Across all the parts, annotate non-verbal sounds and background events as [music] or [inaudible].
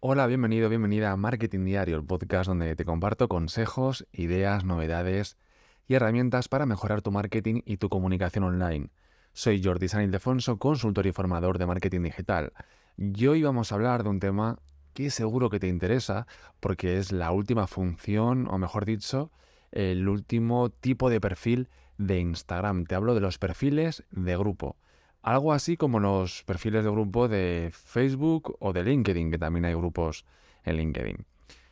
Hola, bienvenido, bienvenida a Marketing Diario, el podcast donde te comparto consejos, ideas, novedades y herramientas para mejorar tu marketing y tu comunicación online. Soy Jordi San Ildefonso, consultor y formador de marketing digital. Y hoy vamos a hablar de un tema que seguro que te interesa porque es la última función, o mejor dicho, el último tipo de perfil de Instagram. Te hablo de los perfiles de grupo. Algo así como los perfiles de grupo de Facebook o de LinkedIn, que también hay grupos en LinkedIn.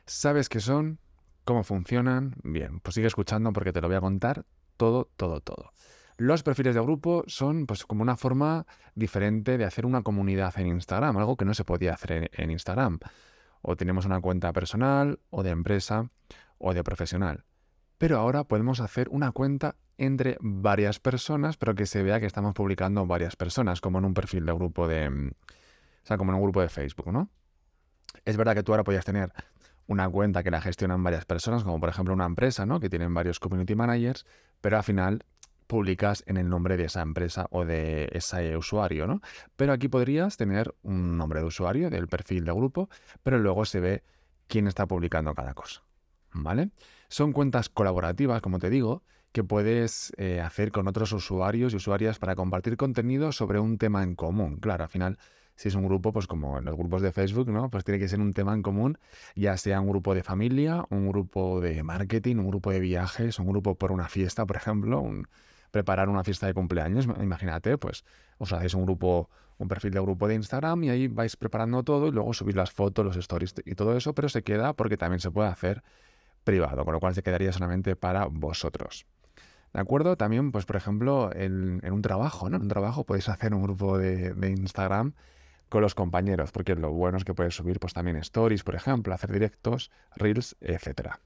¿Sabes qué son? ¿Cómo funcionan? Bien, pues sigue escuchando porque te lo voy a contar todo, todo, todo. Los perfiles de grupo son pues como una forma diferente de hacer una comunidad en Instagram, algo que no se podía hacer en Instagram. O tenemos una cuenta personal, o de empresa, o de profesional. Pero ahora podemos hacer una cuenta entre varias personas, pero que se vea que estamos publicando varias personas, como en un perfil de grupo de. Mm, o sea, como en un grupo de Facebook, ¿no? Es verdad que tú ahora podías tener una cuenta que la gestionan varias personas, como por ejemplo una empresa, ¿no? Que tienen varios community managers, pero al final publicas en el nombre de esa empresa o de ese usuario, ¿no? Pero aquí podrías tener un nombre de usuario del perfil de grupo, pero luego se ve quién está publicando cada cosa, ¿vale? Son cuentas colaborativas, como te digo, que puedes eh, hacer con otros usuarios y usuarias para compartir contenido sobre un tema en común. Claro, al final, si es un grupo, pues como en los grupos de Facebook, ¿no? Pues tiene que ser un tema en común, ya sea un grupo de familia, un grupo de marketing, un grupo de viajes, un grupo por una fiesta, por ejemplo, un, preparar una fiesta de cumpleaños. Imagínate, pues os hacéis un grupo, un perfil de grupo de Instagram y ahí vais preparando todo y luego subís las fotos, los stories y todo eso, pero se queda porque también se puede hacer privado, con lo cual se quedaría solamente para vosotros. ¿De acuerdo? También, pues por ejemplo, en, un trabajo, ¿no? En un trabajo podéis hacer un grupo de, Instagram con los compañeros, porque lo bueno es que puedes subir pues también stories, por ejemplo, hacer directos, reels, etcétera.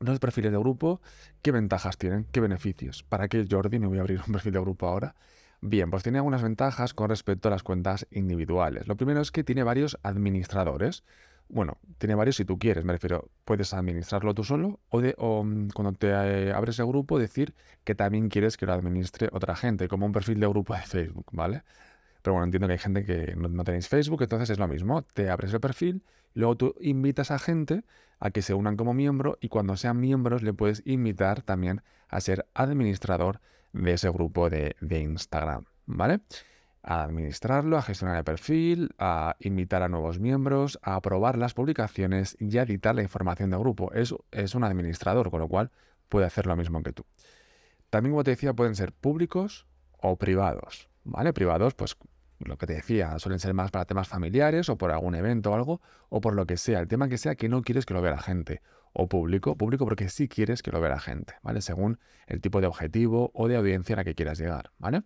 Los perfiles de grupo, ¿qué ventajas tienen? ¿Qué beneficios? ¿Para qué, Jordi? Me voy a abrir un perfil de grupo ahora. Bien, pues tiene algunas ventajas con respecto a las cuentas individuales. Lo primero es que tiene varios administradores. Bueno, tiene varios si tú quieres, me refiero, puedes administrarlo tú solo o, de, mm, cuando te eh, abres el grupo decir que también quieres que lo administre otra gente, como un perfil de grupo de Facebook, ¿vale? Pero bueno, entiendo que hay gente que no, tenéis Facebook, entonces es lo mismo, te abres el perfil luego tú invitas a gente a que se unan como miembro y cuando sean miembros le puedes invitar también a ser administrador de ese grupo de, de Instagram, ¿vale? A administrarlo, a gestionar el perfil, a invitar a nuevos miembros, a aprobar las publicaciones y a editar la información del grupo. Es, es un administrador, con lo cual puede hacer lo mismo que tú. También, como te decía, pueden ser públicos o privados. ¿Vale? Privados, pues lo que te decía, suelen ser más para temas familiares o por algún evento o algo, o por lo que sea, el tema que sea que no quieres que lo vea la gente. O público, público porque sí quieres que lo vea la gente, ¿vale? Según el tipo de objetivo o de audiencia a la que quieras llegar, ¿vale?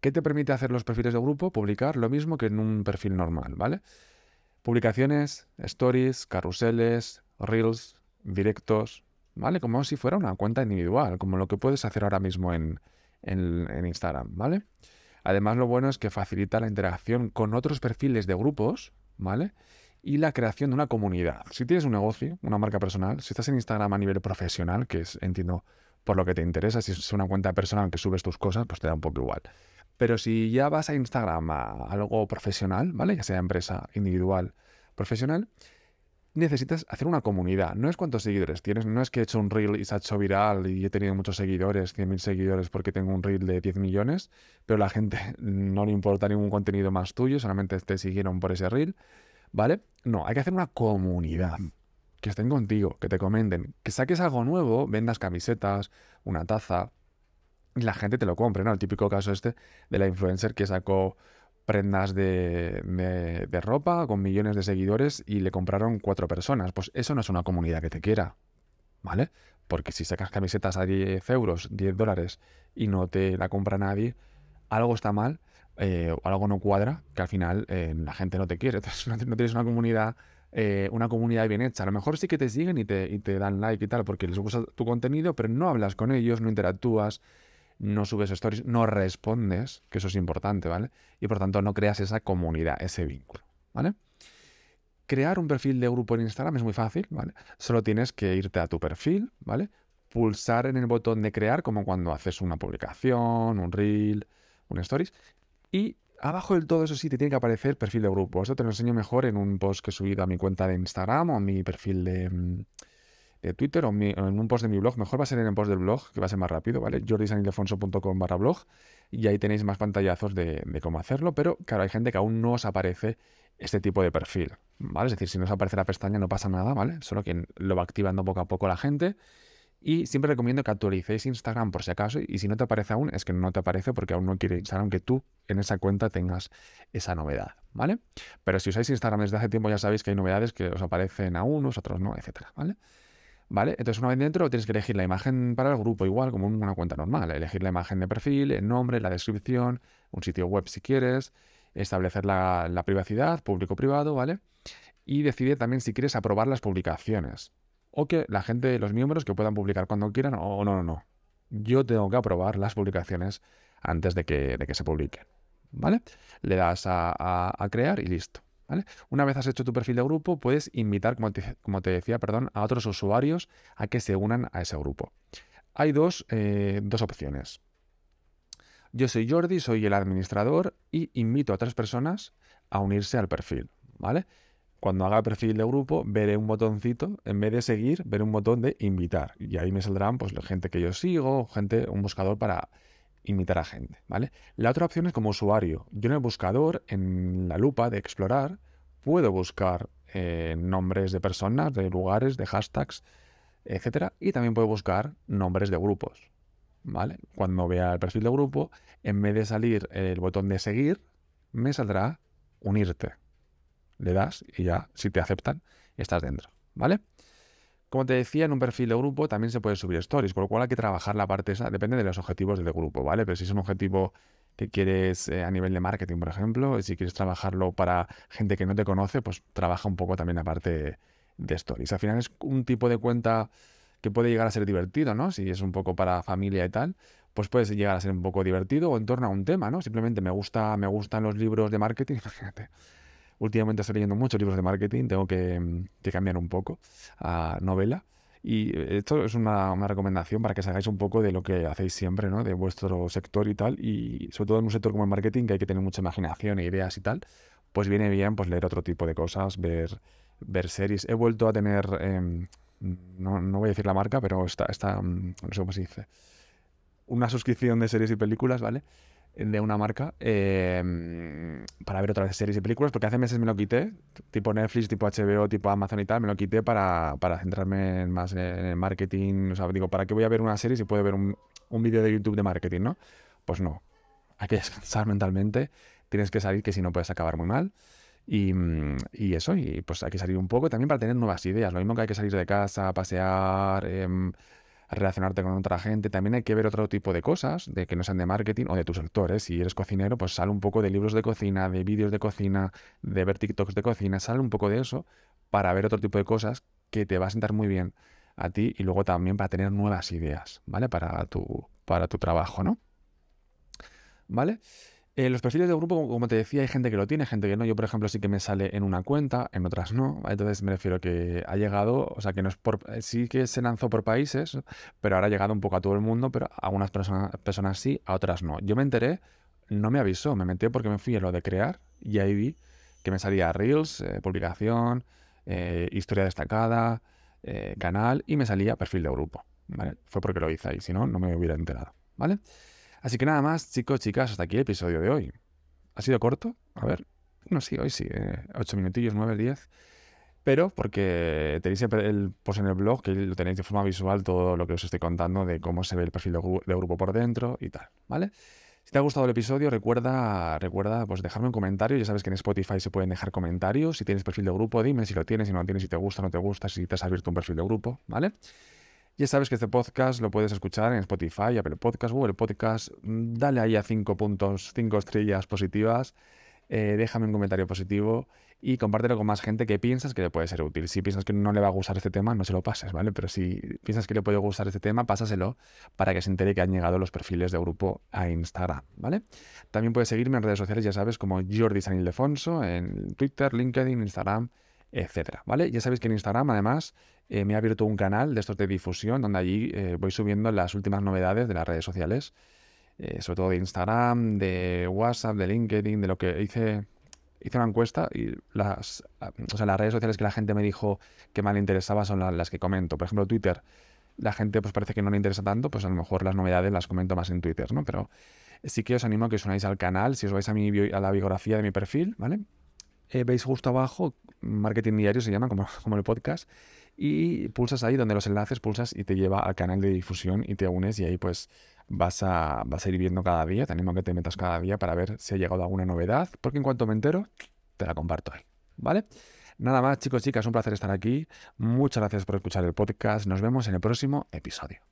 ¿Qué te permite hacer los perfiles de grupo? Publicar lo mismo que en un perfil normal, ¿vale? Publicaciones, stories, carruseles, reels, directos, ¿vale? Como si fuera una cuenta individual, como lo que puedes hacer ahora mismo en, en, Instagram, ¿vale? Además, lo bueno es que facilita la interacción con otros perfiles de grupos, ¿vale? Y la creación de una comunidad. Si tienes un negocio, una marca personal, si estás en Instagram a nivel profesional, que es, entiendo, por lo que te interesa, si es una cuenta personal que subes tus cosas, pues te da un poco igual. Pero si ya vas a Instagram a algo profesional, ¿vale? Ya sea empresa, individual, profesional, necesitas hacer una comunidad. No es cuántos seguidores tienes, no es que he hecho un reel y se ha hecho viral y he tenido muchos seguidores, 100.000 seguidores porque tengo un reel de 10 millones, pero la gente [laughs] no le importa ningún contenido más tuyo, solamente te siguieron por ese reel, ¿vale? No, hay que hacer una comunidad. Que estén contigo, que te comenten, que saques algo nuevo, vendas camisetas, una taza, la gente te lo compre, ¿no? El típico caso este de la influencer que sacó prendas de, de, ropa con millones de seguidores y le compraron cuatro personas. Pues eso no es una comunidad que te quiera, ¿vale? Porque si sacas camisetas a 10 euros, 10 dólares y no te la compra nadie, algo está mal, eh, algo no cuadra, que al final eh, la gente no te quiere. [laughs] Entonces no, tienes una comunidad, eh, una comunidad bien hecha. A lo mejor sí que te siguen y te, y te dan like y tal, porque les gusta tu contenido, pero no hablas con ellos, no interactúas no subes stories, no respondes, que eso es importante, ¿vale? Y por tanto no creas esa comunidad, ese vínculo, ¿vale? Crear un perfil de grupo en Instagram es muy fácil, ¿vale? Solo tienes que irte a tu perfil, ¿vale? Pulsar en el botón de crear, como cuando haces una publicación, un reel, un stories, y Abajo del todo, eso sí, te tiene que aparecer perfil de grupo. Esto te lo enseño mejor en un post que he subido a mi cuenta de Instagram o a mi perfil de, mm, Twitter o, en un post de mi blog. Mejor va a ser en el post del blog, que va a ser más rápido, ¿vale? jordisanildefonso.com barra blog. Y ahí tenéis más pantallazos de, de, cómo hacerlo. Pero, claro, hay gente que aún no os aparece este tipo de perfil, ¿vale? Es decir, si no os aparece la pestaña no pasa nada, ¿vale? Solo que lo va activando poco a poco la gente. Y siempre recomiendo que actualicéis Instagram por si acaso. Y si no te aparece aún, es que no te aparece porque aún no quiere Instagram que tú en esa cuenta tengas esa novedad, ¿vale? Pero si usáis Instagram desde hace tiempo ya sabéis que hay novedades que os aparecen a unos, otros no, etcétera, ¿vale? ¿Vale? Entonces una vez dentro tienes que elegir la imagen para el grupo igual como una cuenta normal. Elegir la imagen de perfil, el nombre, la descripción, un sitio web si quieres, establecer la, privacidad, público-privado, ¿vale? Y decide también si quieres aprobar las publicaciones o que la gente, los miembros, que puedan publicar cuando quieran o no, no, no. Yo tengo que aprobar las publicaciones antes de que se publiquen. ¿Vale? Le das a, crear y listo. Una vez has hecho tu perfil de grupo, puedes invitar, como te, como te, decía, perdón, a otros usuarios a que se unan a ese grupo. Hay dos, eh, dos opciones. Yo soy Jordi, soy el administrador y invito a otras personas a unirse al perfil. ¿Vale? cuando haga perfil de grupo, veré un botoncito, en vez de seguir, veré un botón de invitar. Y ahí me saldrán pues gente que yo sigo, gente, un buscador para invitar a gente, ¿vale? La otra opción es como usuario. Yo en el buscador, en la lupa de explorar, puedo buscar eh, nombres de personas, de lugares, de hashtags, etcétera, y también puedo buscar nombres de grupos, ¿vale? Cuando vea el perfil de grupo, en vez de salir el botón de seguir, me saldrá unirte le das y ya, si te aceptan, estás dentro, ¿vale? Como te decía, en un perfil de grupo también se puede subir stories, por lo cual hay que trabajar la parte esa, depende de los objetivos del grupo, ¿vale? Pero si es un objetivo que quieres eh, a nivel de marketing, por ejemplo, si quieres trabajarlo para gente que no te conoce, pues trabaja un poco también la parte de stories. Al final es un tipo de cuenta que puede llegar a ser divertido, ¿no? Si es un poco para familia y tal, pues puede llegar a ser un poco divertido o en torno a un tema, ¿no? Simplemente me gusta, me gustan los libros de marketing, [laughs] imagínate últimamente estoy leyendo muchos libros de marketing, tengo que, cambiar un poco a novela. Y esto es una, recomendación para que hagáis un poco de lo que hacéis siempre, ¿no? De vuestro sector y tal. Y sobre todo en un sector como el marketing, que hay que tener mucha imaginación e ideas y tal, pues viene bien pues leer otro tipo de cosas, ver, ver series. He vuelto a tener, em, no, no, voy a decir la marca, pero está, está, mm, no sé cómo se dice, una suscripción de series y películas, ¿vale? De una marca em, para ver otras series y películas, porque hace meses me lo quité, tipo Netflix, tipo HBO, tipo Amazon y tal, me lo quité para, para centrarme más en el marketing. O sea, digo, ¿para qué voy a ver una serie si puedo ver un, un vídeo de YouTube de marketing, no? Pues no, hay que [laughs] descansar mentalmente, tienes que salir, que si no puedes acabar muy mal. Y, y, eso, y pues hay que salir un poco también para tener nuevas ideas. Lo mismo que hay que salir de casa, pasear, eh, relacionarte con otra gente. También hay que ver otro tipo de cosas, de que no sean de marketing o de tu sector. ¿eh? Si eres cocinero, pues sale un poco de libros de cocina, de vídeos de cocina, de ver TikToks de cocina, sale un poco de eso para ver otro tipo de cosas que te va a sentar muy bien a ti y luego también para tener nuevas ideas, ¿vale? Para tu, para tu trabajo, ¿no? ¿Vale? Eh, los perfiles de grupo, como te decía, hay gente que lo tiene, gente que no. Yo, por ejemplo, sí que me sale en una cuenta, en otras no. Entonces me refiero que ha llegado, o sea, que no es por, eh, sí que se lanzó por países, pero ahora ha llegado un poco a todo el mundo, pero a algunas personas, personas sí, a otras no. Yo me enteré, no me avisó, me metí porque me fui a lo de crear y ahí vi que me salía Reels, eh, publicación, historia destacada, canal y me salía perfil de grupo. Fue porque lo hice ahí, si no, no me hubiera enterado. ¿Vale? Así que nada más, chicos, chicas, hasta aquí el episodio de hoy. ¿Ha sido corto? A ver. No, sí, hoy sí. Eh, ocho minutillos, nueve, diez. Pero porque tenéis el post en el blog, que lo tenéis de forma visual todo lo que os estoy contando de cómo se ve el perfil de, grupo por dentro y tal, ¿vale? Si te ha gustado el episodio, recuerda, recuerda pues dejarme un comentario. Ya sabes que en Spotify se pueden dejar comentarios. Si tienes perfil de grupo, dime si lo tienes, si no lo tienes, si te gusta, no te gusta, si te has abierto un perfil de grupo, ¿vale? Ya sabes que este podcast lo puedes escuchar en Spotify, Apple Podcast, Google Podcast. Dale ahí a 5 puntos, 5 estrellas positivas. Eh, déjame un comentario positivo y compártelo con más gente que piensas que le puede ser útil. Si piensas que no le va a gustar este tema, no se lo pases, ¿vale? Pero si piensas que le puede gustar este tema, pásaselo para que se entere que han llegado los perfiles de grupo a Instagram, ¿vale? También puedes seguirme en redes sociales, ya sabes, como Jordi San Ildefonso, en Twitter, LinkedIn, Instagram, etcétera, ¿vale? Ya sabéis que en Instagram, además, eh, me he abierto un canal de estos de difusión donde allí eh, voy subiendo las últimas novedades de las redes sociales eh, sobre todo de Instagram, de WhatsApp, de LinkedIn, de lo que hice. Hice una encuesta y las, o sea, las redes sociales que la gente me dijo que más le interesaba son las que comento. Por ejemplo, Twitter. La gente pues parece que no le interesa tanto, pues a lo mejor las novedades las comento más en Twitter, ¿no? Pero sí que os animo a que os unáis al canal, si os vais a, mi, a la biografía de mi perfil, ¿vale? Veis justo abajo, Marketing Diario se llama, como, como el podcast, y pulsas ahí donde los enlaces, pulsas y te lleva al canal de difusión y te unes y ahí pues vas a, vas a ir viendo cada día, te animo a que te metas cada día para ver si ha llegado alguna novedad, porque en cuanto me entero, te la comparto ahí, ¿vale? Nada más chicos, chicas, un placer estar aquí, muchas gracias por escuchar el podcast, nos vemos en el próximo episodio.